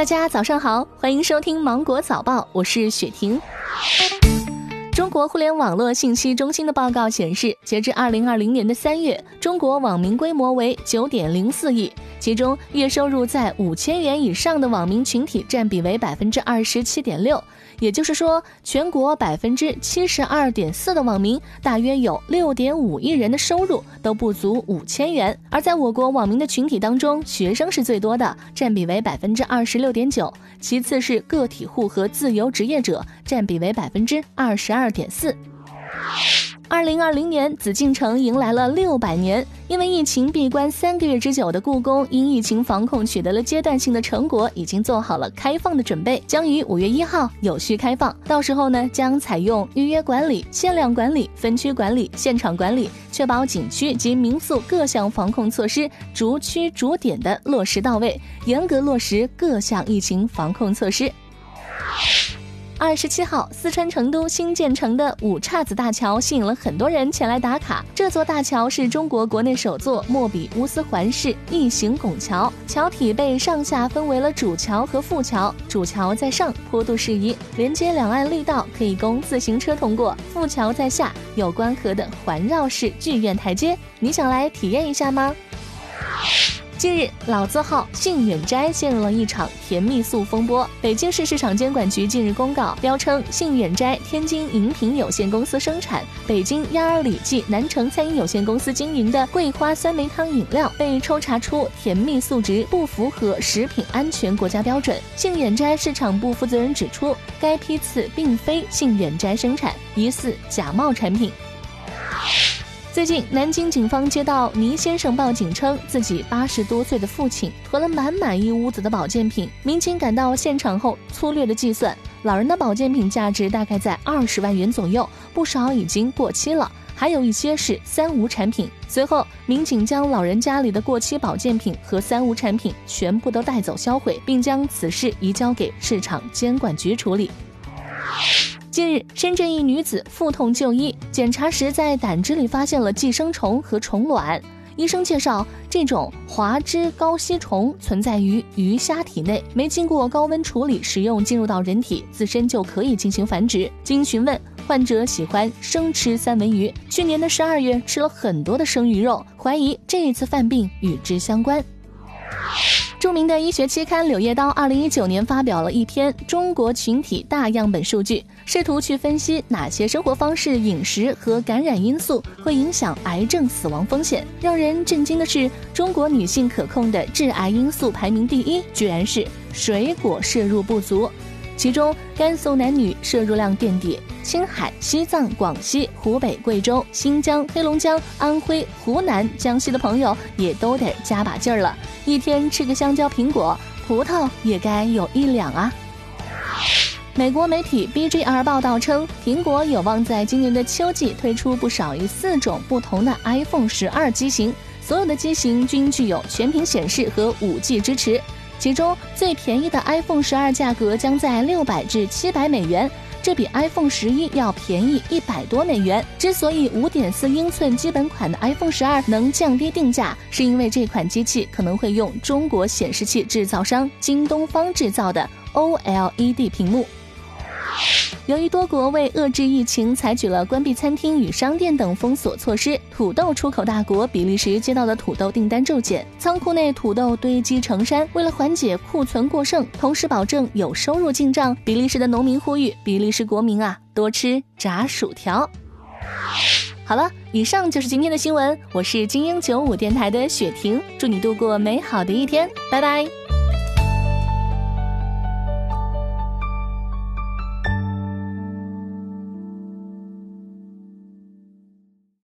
大家早上好，欢迎收听《芒果早报》，我是雪婷。中国互联网络信息中心的报告显示，截至二零二零年的三月，中国网民规模为九点零四亿，其中月收入在五千元以上的网民群体占比为百分之二十七点六。也就是说，全国百分之七十二点四的网民，大约有六点五亿人的收入都不足五千元。而在我国网民的群体当中，学生是最多的，占比为百分之二十六点九，其次是个体户和自由职业者，占比为百分之二十二点四。二零二零年，紫禁城迎来了六百年。因为疫情闭关三个月之久的故宫，因疫情防控取得了阶段性的成果，已经做好了开放的准备，将于五月一号有序开放。到时候呢，将采用预约管理、限量管理、分区管理、现场管理，确保景区及民宿各项防控措施逐区逐点的落实到位，严格落实各项疫情防控措施。二十七号，四川成都新建成的五岔子大桥吸引了很多人前来打卡。这座大桥是中国国内首座莫比乌斯环式异形拱桥，桥体被上下分为了主桥和副桥。主桥在上，坡度适宜，连接两岸绿道，可以供自行车通过；副桥在下，有关河的环绕式剧院台阶。你想来体验一下吗？近日，老字号杏远斋陷入了一场甜蜜素风波。北京市市场监管局近日公告，标称杏远斋天津饮品有限公司生产、北京鸭儿里记南城餐饮有限公司经营的桂花酸梅汤饮料被抽查出甜蜜素值不符合食品安全国家标准。杏远斋市场部负责人指出，该批次并非杏远斋生产，疑似假冒产品。最近，南京警方接到倪先生报警，称自己八十多岁的父亲囤了满满一屋子的保健品。民警赶到现场后，粗略的计算，老人的保健品价值大概在二十万元左右，不少已经过期了，还有一些是三无产品。随后，民警将老人家里的过期保健品和三无产品全部都带走销毁，并将此事移交给市场监管局处理。近日，深圳一女子腹痛就医，检查时在胆汁里发现了寄生虫和虫卵。医生介绍，这种滑肢高吸虫存在于鱼虾体内，没经过高温处理，食用进入到人体，自身就可以进行繁殖。经询问，患者喜欢生吃三文鱼，去年的十二月吃了很多的生鱼肉，怀疑这一次犯病与之相关。著名的医学期刊《柳叶刀》二零一九年发表了一篇中国群体大样本数据，试图去分析哪些生活方式、饮食和感染因素会影响癌症死亡风险。让人震惊的是，中国女性可控的致癌因素排名第一，居然是水果摄入不足。其中，甘肃男女摄入量垫底，青海、西藏、广西、湖北、贵州、新疆、黑龙江、安徽、湖南、江西的朋友也都得加把劲儿了，一天吃个香蕉、苹果、葡萄也该有一两啊。美国媒体 BGR 报道称，苹果有望在今年的秋季推出不少于四种不同的 iPhone 十二机型，所有的机型均具有全屏显示和 5G 支持。其中最便宜的 iPhone 十二价格将在六百至七百美元，这比 iPhone 十一要便宜一百多美元。之所以五点四英寸基本款的 iPhone 十二能降低定价，是因为这款机器可能会用中国显示器制造商京东方制造的 OLED 屏幕。由于多国为遏制疫情，采取了关闭餐厅与商店等封锁措施，土豆出口大国比利时接到的土豆订单骤减，仓库内土豆堆积成山。为了缓解库存过剩，同时保证有收入进账，比利时的农民呼吁比利时国民啊多吃炸薯条。好了，以上就是今天的新闻，我是精英九五电台的雪婷，祝你度过美好的一天，拜拜。